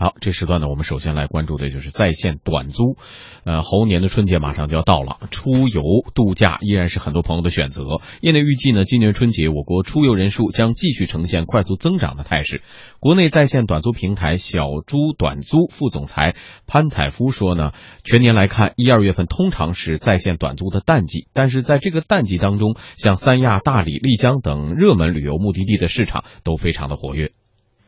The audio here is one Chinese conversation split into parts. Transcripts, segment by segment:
好，这时段呢，我们首先来关注的就是在线短租。呃，猴年的春节马上就要到了，出游度假依然是很多朋友的选择。业内预计呢，今年春节我国出游人数将继续呈现快速增长的态势。国内在线短租平台小猪短租副总裁潘采夫说呢，全年来看，一二月份通常是在线短租的淡季，但是在这个淡季当中，像三亚、大理、丽江等热门旅游目的地的市场都非常的活跃。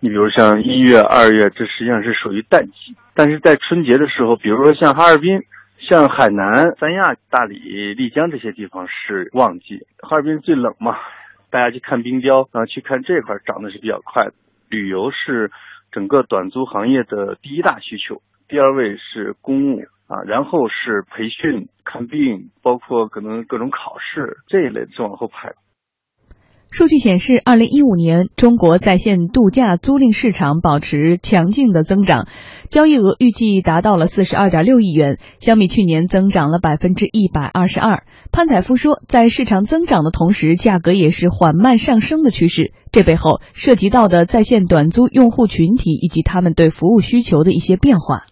你比如像一月、二月，这实际上是属于淡季，但是在春节的时候，比如说像哈尔滨、像海南、三亚、大理、丽江这些地方是旺季。哈尔滨最冷嘛，大家去看冰雕啊，去看这块涨的是比较快。旅游是整个短租行业的第一大需求，第二位是公务啊，然后是培训、看病，包括可能各种考试这一类是往后排。数据显示，二零一五年中国在线度假租赁市场保持强劲的增长，交易额预计达到了四十二点六亿元，相比去年增长了百分之一百二十二。潘采夫说，在市场增长的同时，价格也是缓慢上升的趋势。这背后涉及到的在线短租用户群体以及他们对服务需求的一些变化。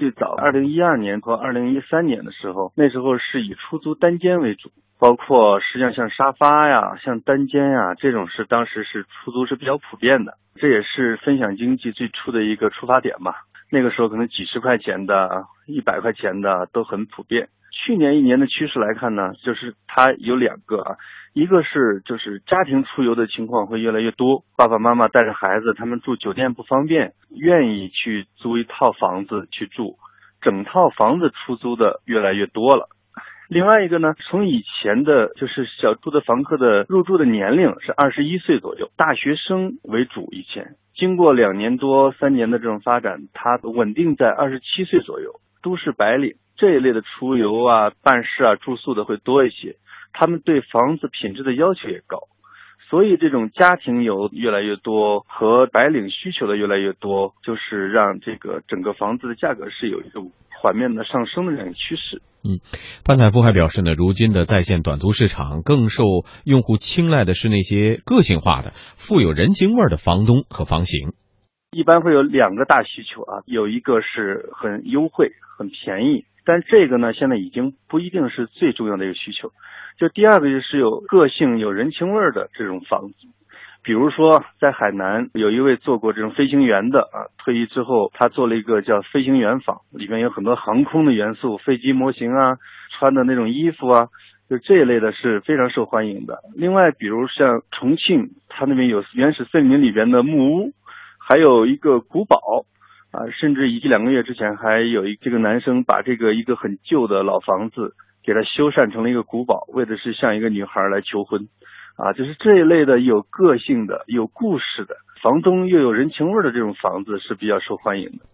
最早二零一二年和二零一三年的时候，那时候是以出租单间为主。包括实际上像沙发呀、像单间呀这种是当时是出租是比较普遍的，这也是分享经济最初的一个出发点嘛。那个时候可能几十块钱的、一百块钱的都很普遍。去年一年的趋势来看呢，就是它有两个啊，一个是就是家庭出游的情况会越来越多，爸爸妈妈带着孩子，他们住酒店不方便，愿意去租一套房子去住，整套房子出租的越来越多了。另外一个呢，从以前的就是小住的房客的入住的年龄是二十一岁左右，大学生为主。以前经过两年多三年的这种发展，它稳定在二十七岁左右。都市白领这一类的出游啊、办事啊、住宿的会多一些，他们对房子品质的要求也高，所以这种家庭游越来越多和白领需求的越来越多，就是让这个整个房子的价格是有一个缓慢的上升的这样一个趋势。嗯，潘采夫还表示呢，如今的在线短租市场更受用户青睐的是那些个性化的、富有人情味的房东和房型。一般会有两个大需求啊，有一个是很优惠、很便宜，但这个呢，现在已经不一定是最重要的一个需求。就第二个就是有个性、有人情味的这种房子。比如说，在海南有一位做过这种飞行员的啊，退役之后他做了一个叫飞行员房，里面有很多航空的元素，飞机模型啊，穿的那种衣服啊，就这一类的是非常受欢迎的。另外，比如像重庆，它那边有原始森林里边的木屋，还有一个古堡啊，甚至一两个月之前还有一这个男生把这个一个很旧的老房子给它修缮成了一个古堡，为的是向一个女孩来求婚。啊，就是这一类的有个性的、有故事的房东又有人情味的这种房子是比较受欢迎的。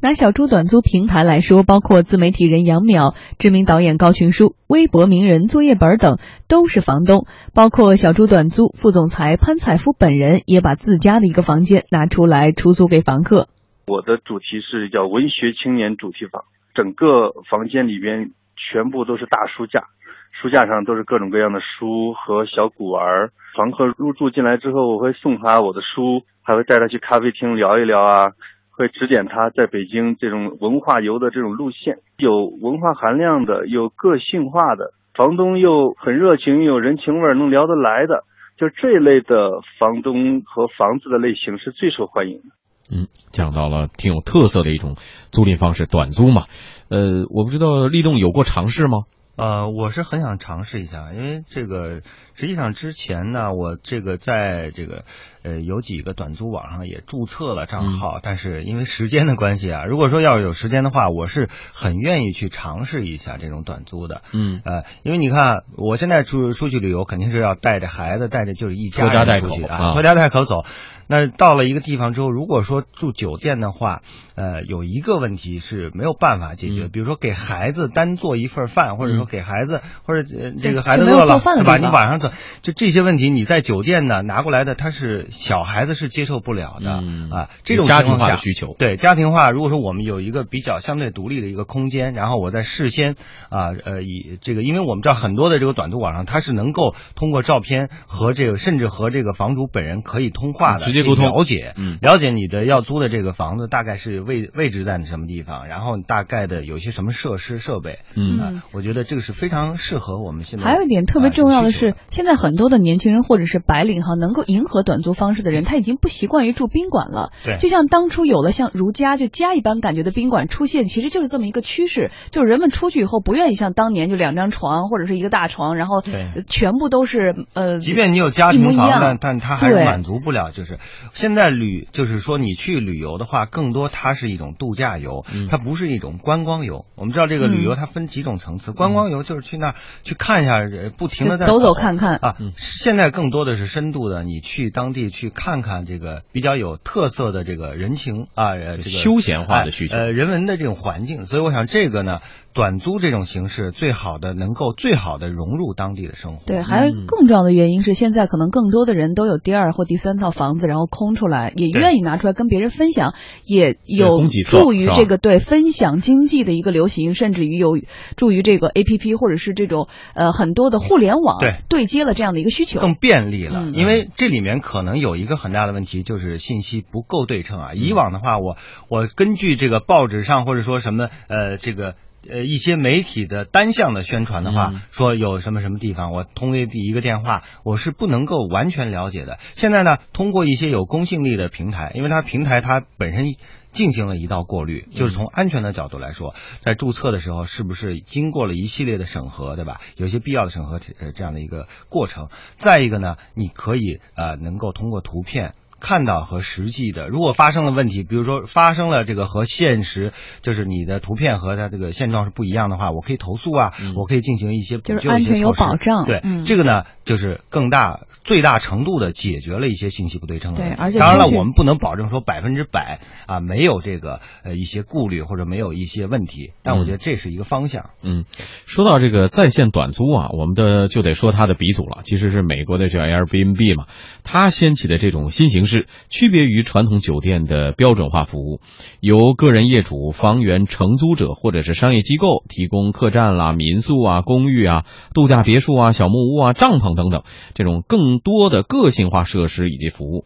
拿小猪短租平台来说，包括自媒体人杨淼、知名导演高群书、微博名人作业本等都是房东。包括小猪短租副总裁潘采夫本人也把自家的一个房间拿出来出租给房客。我的主题是叫文学青年主题房，整个房间里边全部都是大书架。书架上都是各种各样的书和小古玩。房客入住进来之后，我会送他我的书，还会带他去咖啡厅聊一聊啊，会指点他在北京这种文化游的这种路线，有文化含量的，有个性化的，房东又很热情，有人情味，能聊得来的，就这一类的房东和房子的类型是最受欢迎的。嗯，讲到了挺有特色的一种租赁方式，短租嘛。呃，我不知道立栋有过尝试吗？呃，我是很想尝试一下，因为这个实际上之前呢，我这个在这个呃有几个短租网上也注册了账号，但是因为时间的关系啊，如果说要有时间的话，我是很愿意去尝试一下这种短租的。嗯，呃，因为你看，我现在出出去旅游，肯定是要带着孩子，带着就是一家人出去啊，拖家带口走。那到了一个地方之后，如果说住酒店的话，呃，有一个问题是没有办法解决，比如说给孩子单做一份饭，或者说给孩子或者呃这个孩子饿了，对吧？你晚上走，就这些问题，你在酒店呢拿过来的，他是小孩子是接受不了的啊。这种家庭化的需求，对家庭化。如果说我们有一个比较相对独立的一个空间，然后我在事先啊呃以这个，因为我们知道很多的这个短途网上，它是能够通过照片和这个甚至和这个房主本人可以通话的。接沟通。了解，嗯，了解你的要租的这个房子大概是位位置在什么地方，然后大概的有些什么设施设备，嗯，我觉得这个是非常适合我们现在。还有一点特别重要的是，现在很多的年轻人或者是白领哈，能够迎合短租方式的人，他已经不习惯于住宾馆了。对，就像当初有了像如家就家一般感觉的宾馆出现，其实就是这么一个趋势，就是人们出去以后不愿意像当年就两张床或者是一个大床，然后全部都是呃，即便你有家庭房，但但他还是满足不了。就是现在旅，就是说你去旅游的话，更多它是一种度假游，它不是一种观光游。我们知道这个旅游它分几种层次，观光游就是去那儿去看一下，不停的在走走看看啊。现在更多的是深度的，你去当地去看看这个比较有特色的这个人情啊，这个休闲化的需求，呃，人文的这种环境。所以我想这个呢。短租这种形式，最好的能够最好的融入当地的生活。对，还有更重要的原因是，现在可能更多的人都有第二或第三套房子，然后空出来，也愿意拿出来跟别人分享，也有助于这个对分享经济的一个流行，甚至于有助于这个 A P P 或者是这种呃很多的互联网对对接了这样的一个需求，更便利了。因为这里面可能有一个很大的问题，就是信息不够对称啊。以往的话，我我根据这个报纸上或者说什么呃这个。呃，一些媒体的单向的宣传的话，说有什么什么地方，我通一一个电话，我是不能够完全了解的。现在呢，通过一些有公信力的平台，因为它平台它本身进行了一道过滤，就是从安全的角度来说，在注册的时候是不是经过了一系列的审核，对吧？有些必要的审核呃这样的一个过程。再一个呢，你可以呃能够通过图片。看到和实际的，如果发生了问题，比如说发生了这个和现实，就是你的图片和它这个现状是不一样的话，我可以投诉啊，我可以进行一些补救、安全有保障。对，这个呢，就是更大、最大程度的解决了一些信息不对称的问题。对，而且当然了，我们不能保证说百分之百啊没有这个呃一些顾虑或者没有一些问题，但我觉得这是一个方向。嗯，说到这个在线短租啊，我们的就得说它的鼻祖了，其实是美国的叫 Airbnb 嘛，它掀起的这种新形是区别于传统酒店的标准化服务，由个人业主、房源承租者或者是商业机构提供客栈啦、民宿啊、公寓啊、度假别墅啊、小木屋啊、帐篷等等这种更多的个性化设施以及服务，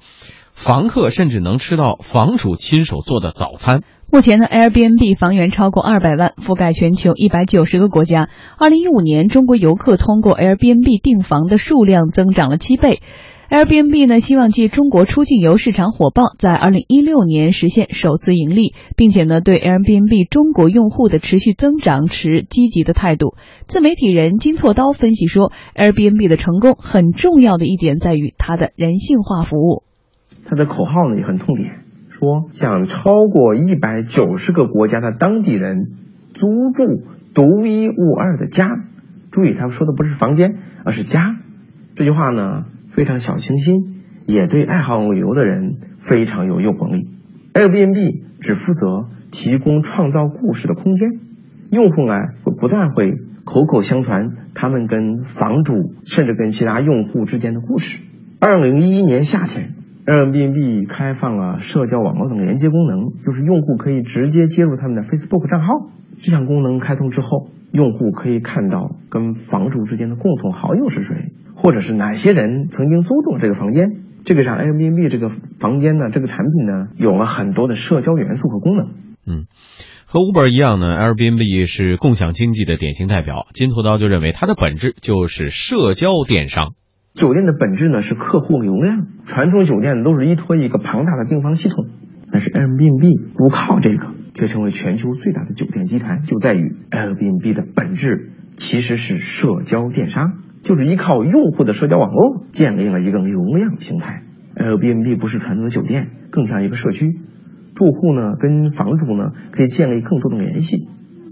房客甚至能吃到房主亲手做的早餐。目前呢，Airbnb 房源超过二百万，覆盖全球一百九十个国家。二零一五年，中国游客通过 Airbnb 订房的数量增长了七倍。Airbnb 呢，希望借中国出境游市场火爆，在二零一六年实现首次盈利，并且呢，对 Airbnb 中国用户的持续增长持积极的态度。自媒体人金错刀分析说，Airbnb 的成功很重要的一点在于它的人性化服务。它的口号呢也很痛点，说向超过一百九十个国家的当地人租住独一无二的家。注意，他们说的不是房间，而是家。这句话呢。非常小清新，也对爱好旅游的人非常有诱惑力。Airbnb 只负责提供创造故事的空间，用户呢会不断会口口相传他们跟房主甚至跟其他用户之间的故事。二零一一年夏天，Airbnb 开放了社交网络等连接功能，就是用户可以直接接入他们的 Facebook 账号。这项功能开通之后，用户可以看到跟房主之间的共同好友是谁。或者是哪些人曾经租住这个房间？这个让 Airbnb 这个房间呢，这个产品呢，有了很多的社交元素和功能。嗯，和 Uber 一样呢，Airbnb 是共享经济的典型代表。金图刀就认为，它的本质就是社交电商。酒店的本质呢是客户流量，传统酒店都是依托一个庞大的订房系统，但是 Airbnb 不靠这个，却成为全球最大的酒店集团，就在于 Airbnb 的本质其实是社交电商。就是依靠用户的社交网络建立了一个流量平台。Airbnb 不是传统的酒店，更像一个社区。住户呢跟房主呢可以建立更多的联系。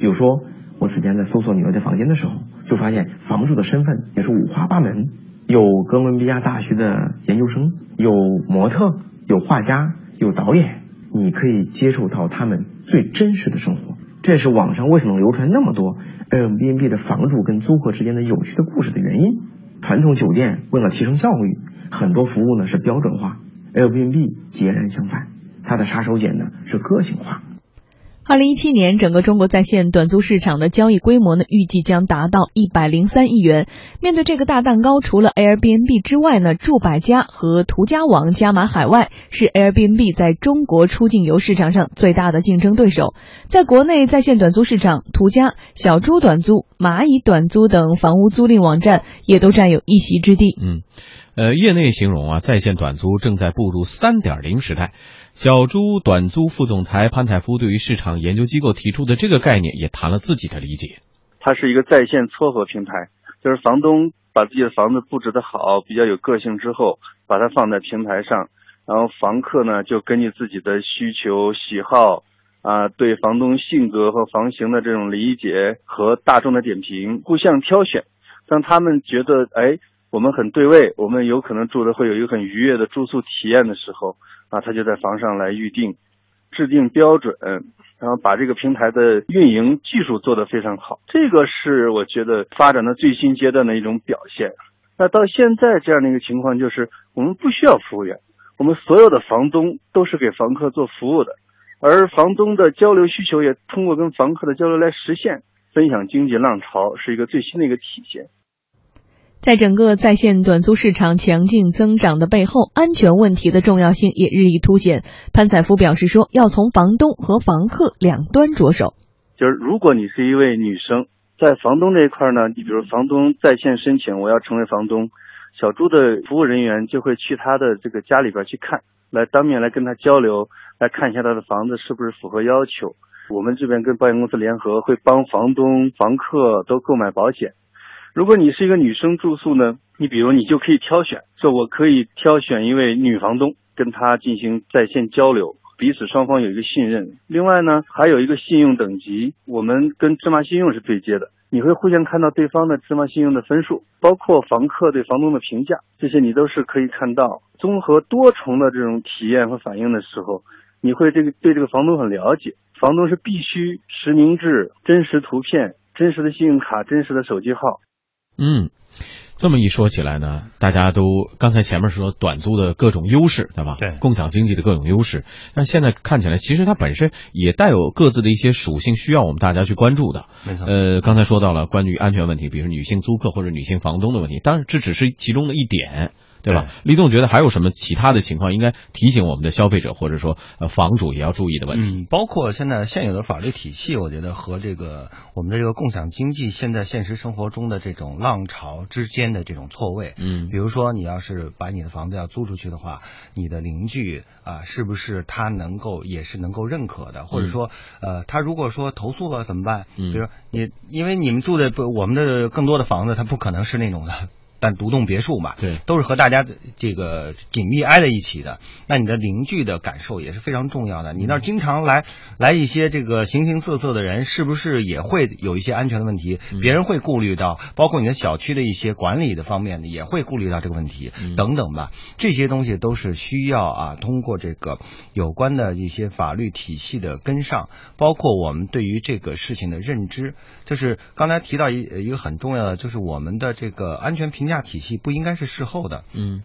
比如说，我此前在搜索纽约的房间的时候，就发现房主的身份也是五花八门，有哥伦比亚大学的研究生，有模特，有画家，有导演，你可以接触到他们最真实的生活。这也是网上为什么流传那么多 Airbnb 的房主跟租客之间的有趣的故事的原因。传统酒店为了提升效率，很多服务呢是标准化，Airbnb 截然相反，它的杀手锏呢是个性化。二零一七年，整个中国在线短租市场的交易规模呢，预计将达到一百零三亿元。面对这个大蛋糕，除了 Airbnb 之外呢，住百家和途家网加码海外，是 Airbnb 在中国出境游市场上最大的竞争对手。在国内在线短租市场，途家、小猪短租、蚂蚁短租等房屋租赁网站也都占有一席之地。嗯，呃，业内形容啊，在线短租正在步入三点零时代。小猪短租副总裁潘采夫对于市场研究机构提出的这个概念也谈了自己的理解。它是一个在线撮合平台，就是房东把自己的房子布置的好，比较有个性之后，把它放在平台上，然后房客呢就根据自己的需求喜好啊，对房东性格和房型的这种理解和大众的点评，互相挑选。当他们觉得哎，我们很对位，我们有可能住的会有一个很愉悦的住宿体验的时候。啊，他就在房上来预定，制定标准，然后把这个平台的运营技术做得非常好。这个是我觉得发展的最新阶段的一种表现。那到现在这样的一个情况，就是我们不需要服务员，我们所有的房东都是给房客做服务的，而房东的交流需求也通过跟房客的交流来实现。分享经济浪潮是一个最新的一个体现。在整个在线短租市场强劲增长的背后，安全问题的重要性也日益凸显。潘采夫表示说，要从房东和房客两端着手。就是如果你是一位女生，在房东这一块呢，你比如房东在线申请，我要成为房东，小朱的服务人员就会去他的这个家里边去看，来当面来跟他交流，来看一下他的房子是不是符合要求。我们这边跟保险公司联合，会帮房东、房客都购买保险。如果你是一个女生住宿呢，你比如你就可以挑选，说我可以挑选一位女房东，跟她进行在线交流，彼此双方有一个信任。另外呢，还有一个信用等级，我们跟芝麻信用是对接的，你会互相看到对方的芝麻信用的分数，包括房客对房东的评价，这些你都是可以看到。综合多重的这种体验和反应的时候，你会这个对这个房东很了解。房东是必须实名制、真实图片、真实的信用卡、真实的手机号。嗯，这么一说起来呢，大家都刚才前面说短租的各种优势，对吧？对，共享经济的各种优势。但现在看起来，其实它本身也带有各自的一些属性，需要我们大家去关注的。没错。呃，刚才说到了关于安全问题，比如女性租客或者女性房东的问题，当然这只是其中的一点。对吧？李栋觉得还有什么其他的情况应该提醒我们的消费者，或者说呃房主也要注意的问题？嗯，包括现在现有的法律体系，我觉得和这个我们的这个共享经济现在现实生活中的这种浪潮之间的这种错位。嗯，比如说你要是把你的房子要租出去的话，你的邻居啊，是不是他能够也是能够认可的？或者说呃，他如果说投诉了怎么办？嗯，比如你因为你们住的不我们的更多的房子，它不可能是那种的。但独栋别墅嘛，对，都是和大家这个紧密挨在一起的。那你的邻居的感受也是非常重要的。你那儿经常来来一些这个形形色色的人，是不是也会有一些安全的问题？别人会顾虑到，包括你的小区的一些管理的方面呢，也会顾虑到这个问题等等吧。这些东西都是需要啊，通过这个有关的一些法律体系的跟上，包括我们对于这个事情的认知。就是刚才提到一一个很重要的，就是我们的这个安全评。价体系不应该是事后的。嗯，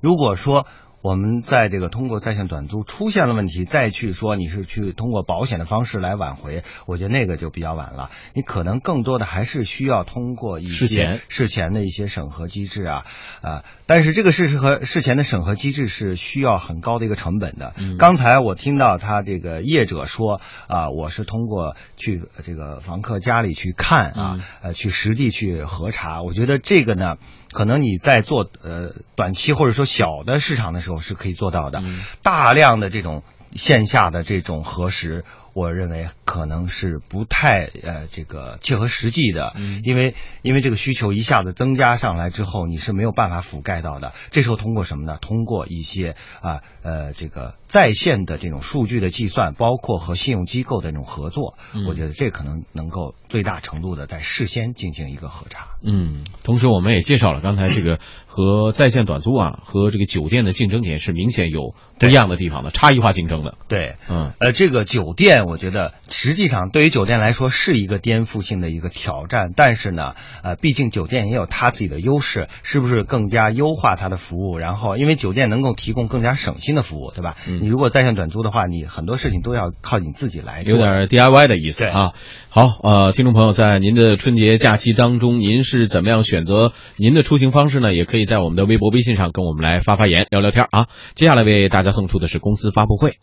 如果说。我们在这个通过在线短租出现了问题，再去说你是去通过保险的方式来挽回，我觉得那个就比较晚了。你可能更多的还是需要通过一些事前的一些审核机制啊啊！但是这个事和事前的审核机制是需要很高的一个成本的。刚才我听到他这个业者说啊，我是通过去这个房客家里去看啊，呃，去实地去核查。我觉得这个呢，可能你在做呃短期或者说小的市场的时候。是可以做到的，大量的这种线下的这种核实。我认为可能是不太呃这个切合实际的，嗯因为因为这个需求一下子增加上来之后，你是没有办法覆盖到的。这时候通过什么呢？通过一些啊呃这个在线的这种数据的计算，包括和信用机构的这种合作，我觉得这可能能够最大程度的在事先进行一个核查。嗯，同时我们也介绍了刚才这个和在线短租啊和这个酒店的竞争点是明显有不一样的地方的差异化竞争的。对，嗯呃这个酒店。店，我觉得实际上对于酒店来说是一个颠覆性的一个挑战。但是呢，呃，毕竟酒店也有它自己的优势，是不是更加优化它的服务？然后，因为酒店能够提供更加省心的服务，对吧？你如果在线短租的话，你很多事情都要靠你自己来，有点 DIY 的意思啊。好，呃，听众朋友，在您的春节假期当中，您是怎么样选择您的出行方式呢？也可以在我们的微博、微信上跟我们来发发言、聊聊天啊。接下来为大家送出的是公司发布会。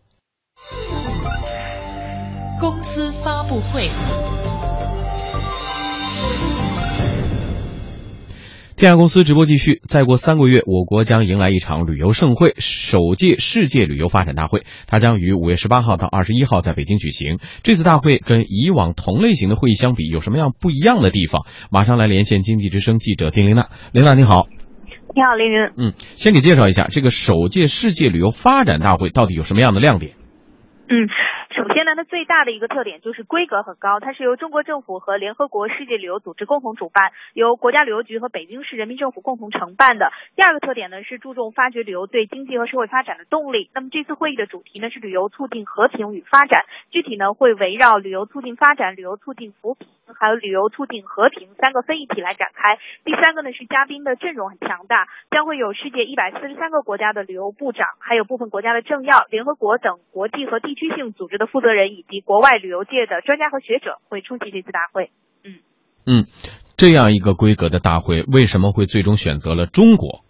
公司发布会。天下公司直播继续。再过三个月，我国将迎来一场旅游盛会——首届世界旅游发展大会。它将于五月十八号到二十一号在北京举行。这次大会跟以往同类型的会议相比，有什么样不一样的地方？马上来连线经济之声记者丁琳娜。琳娜，你好。你好，凌云。嗯，先给介绍一下这个首届世界旅游发展大会到底有什么样的亮点？嗯。首先呢，它最大的一个特点就是规格很高，它是由中国政府和联合国世界旅游组织共同主办，由国家旅游局和北京市人民政府共同承办的。第二个特点呢是注重发掘旅游对经济和社会发展的动力。那么这次会议的主题呢是旅游促进和平与发展，具体呢会围绕旅游促进发展、旅游促进扶贫，还有旅游促进和平三个分议题来展开。第三个呢是嘉宾的阵容很强大，将会有世界一百四十三个国家的旅游部长，还有部分国家的政要、联合国等国际和地区性组织的负责人以及国外旅游界的专家和学者会出席这次大会。嗯嗯，这样一个规格的大会，为什么会最终选择了中国？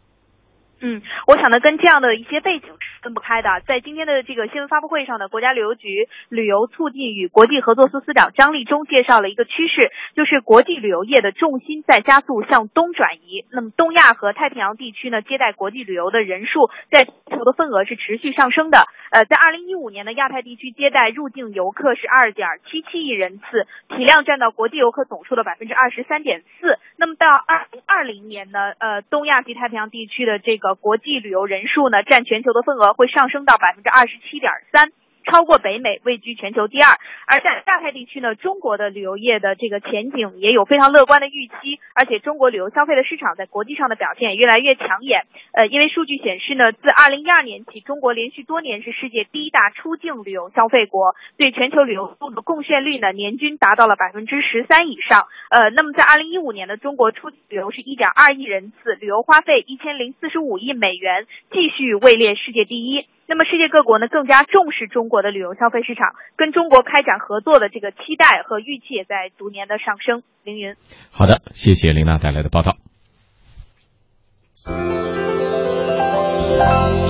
嗯，我想呢，跟这样的一些背景是分不开的。在今天的这个新闻发布会上呢，国家旅游局旅游促进与国际合作司司长张立忠介绍了一个趋势，就是国际旅游业的重心在加速向东转移。那么，东亚和太平洋地区呢，接待国际旅游的人数在全球的份额是持续上升的。呃，在二零一五年呢，亚太地区接待入境游客是二点七七亿人次，体量占到国际游客总数的百分之二十三点四。那么到二零二零年呢，呃，东亚及太平洋地区的这个国际旅游人数呢，占全球的份额会上升到百分之二十七点三。超过北美，位居全球第二。而在亚太地区呢，中国的旅游业的这个前景也有非常乐观的预期，而且中国旅游消费的市场在国际上的表现也越来越抢眼。呃，因为数据显示呢，自二零一二年起，中国连续多年是世界第一大出境旅游消费国，对全球旅游度的贡献率呢，年均达到了百分之十三以上。呃，那么在二零一五年呢，中国出境旅游是一点二亿人次，旅游花费一千零四十五亿美元，继续位列世界第一。那么世界各国呢更加重视中国的旅游消费市场，跟中国开展合作的这个期待和预期也在逐年的上升。凌云，好的，谢谢琳娜带来的报道。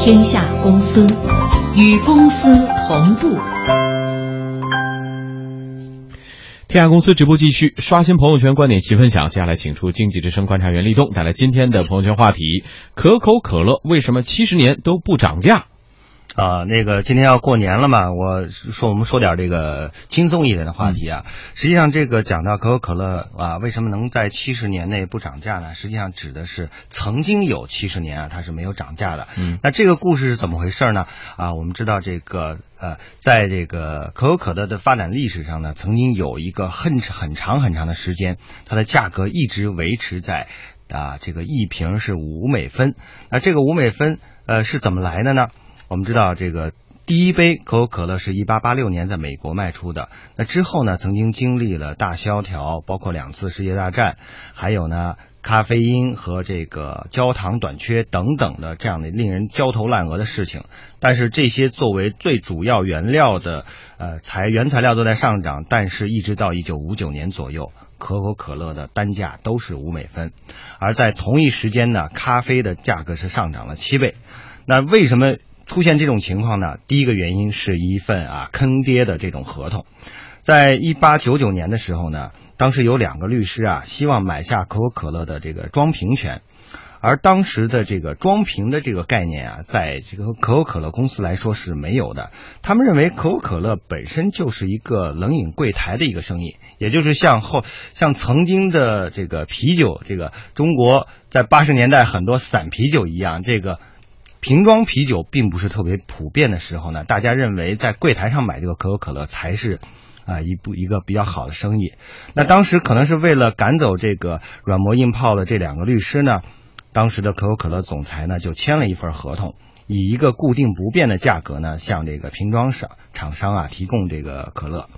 天下公司与公司同步。天下公司直播继续，刷新朋友圈观点齐分享。接下来请出经济之声观察员立冬带来今天的朋友圈话题：可口可乐为什么七十年都不涨价？啊，那个今天要过年了嘛，我说我们说点这个轻松一点的话题啊。实际上，这个讲到可口可乐啊，为什么能在七十年内不涨价呢？实际上指的是曾经有七十年啊，它是没有涨价的。嗯，那这个故事是怎么回事呢？啊，我们知道这个呃，在这个可口可乐的发展历史上呢，曾经有一个很很长很长的时间，它的价格一直维持在啊这个一瓶是五美分。那这个五美分呃是怎么来的呢？我们知道，这个第一杯可口可乐是一八八六年在美国卖出的。那之后呢，曾经经历了大萧条，包括两次世界大战，还有呢，咖啡因和这个焦糖短缺等等的这样的令人焦头烂额的事情。但是这些作为最主要原料的呃材原材料都在上涨，但是一直到一九五九年左右，可口可乐的单价都是五美分。而在同一时间呢，咖啡的价格是上涨了七倍。那为什么？出现这种情况呢，第一个原因是一份啊坑爹的这种合同，在一八九九年的时候呢，当时有两个律师啊希望买下可口可乐的这个装瓶权，而当时的这个装瓶的这个概念啊，在这个可口可乐公司来说是没有的。他们认为可口可乐本身就是一个冷饮柜台的一个生意，也就是像后像曾经的这个啤酒，这个中国在八十年代很多散啤酒一样，这个。瓶装啤酒并不是特别普遍的时候呢，大家认为在柜台上买这个可口可乐才是，啊一部一个比较好的生意。那当时可能是为了赶走这个软磨硬泡的这两个律师呢，当时的可口可乐总裁呢就签了一份合同，以一个固定不变的价格呢，向这个瓶装厂厂商啊提供这个可乐。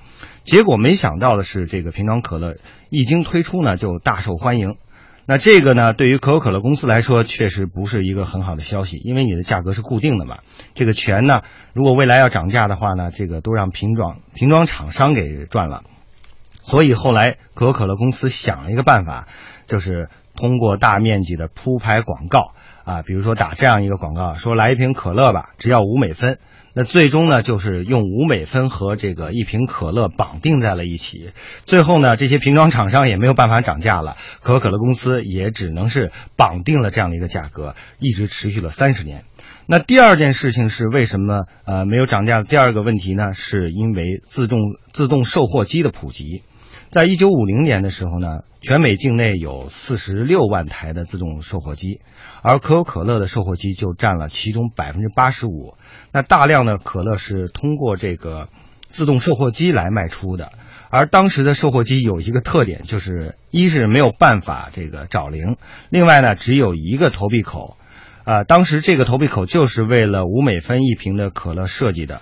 结果没想到的是，这个瓶装可乐一经推出呢，就大受欢迎。那这个呢，对于可口可乐公司来说，确实不是一个很好的消息，因为你的价格是固定的嘛。这个钱呢，如果未来要涨价的话呢，这个都让瓶装瓶装厂商给赚了。所以后来可口可乐公司想了一个办法，就是通过大面积的铺排广告啊，比如说打这样一个广告，说来一瓶可乐吧，只要五美分。那最终呢，就是用五美分和这个一瓶可乐绑定在了一起。最后呢，这些瓶装厂商也没有办法涨价了，可口可乐公司也只能是绑定了这样的一个价格，一直持续了三十年。那第二件事情是为什么呃没有涨价？第二个问题呢，是因为自动自动售货机的普及。在一九五零年的时候呢，全美境内有四十六万台的自动售货机，而可口可乐的售货机就占了其中百分之八十五。那大量的可乐是通过这个自动售货机来卖出的，而当时的售货机有一个特点，就是一是没有办法这个找零，另外呢只有一个投币口，啊，当时这个投币口就是为了五美分一瓶的可乐设计的，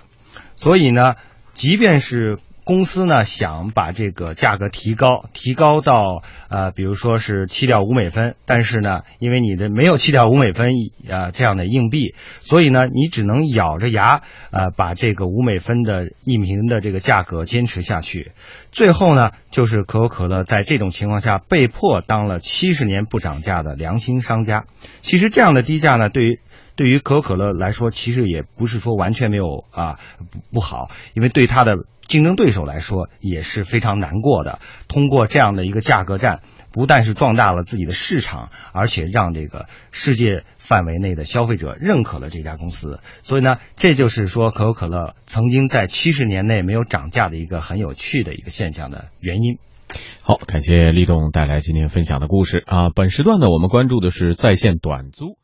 所以呢，即便是公司呢想把这个价格提高，提高到呃，比如说是七点五美分，但是呢，因为你的没有七点五美分呃这样的硬币，所以呢，你只能咬着牙呃把这个五美分的一瓶的这个价格坚持下去。最后呢，就是可口可乐在这种情况下被迫当了七十年不涨价的良心商家。其实这样的低价呢，对于对于可口可乐来说，其实也不是说完全没有啊不不好，因为对它的竞争对手来说也是非常难过的。通过这样的一个价格战，不但是壮大了自己的市场，而且让这个世界范围内的消费者认可了这家公司。所以呢，这就是说可口可乐曾经在七十年内没有涨价的一个很有趣的一个现象的原因。好，感谢立栋带来今天分享的故事啊。本时段呢，我们关注的是在线短租。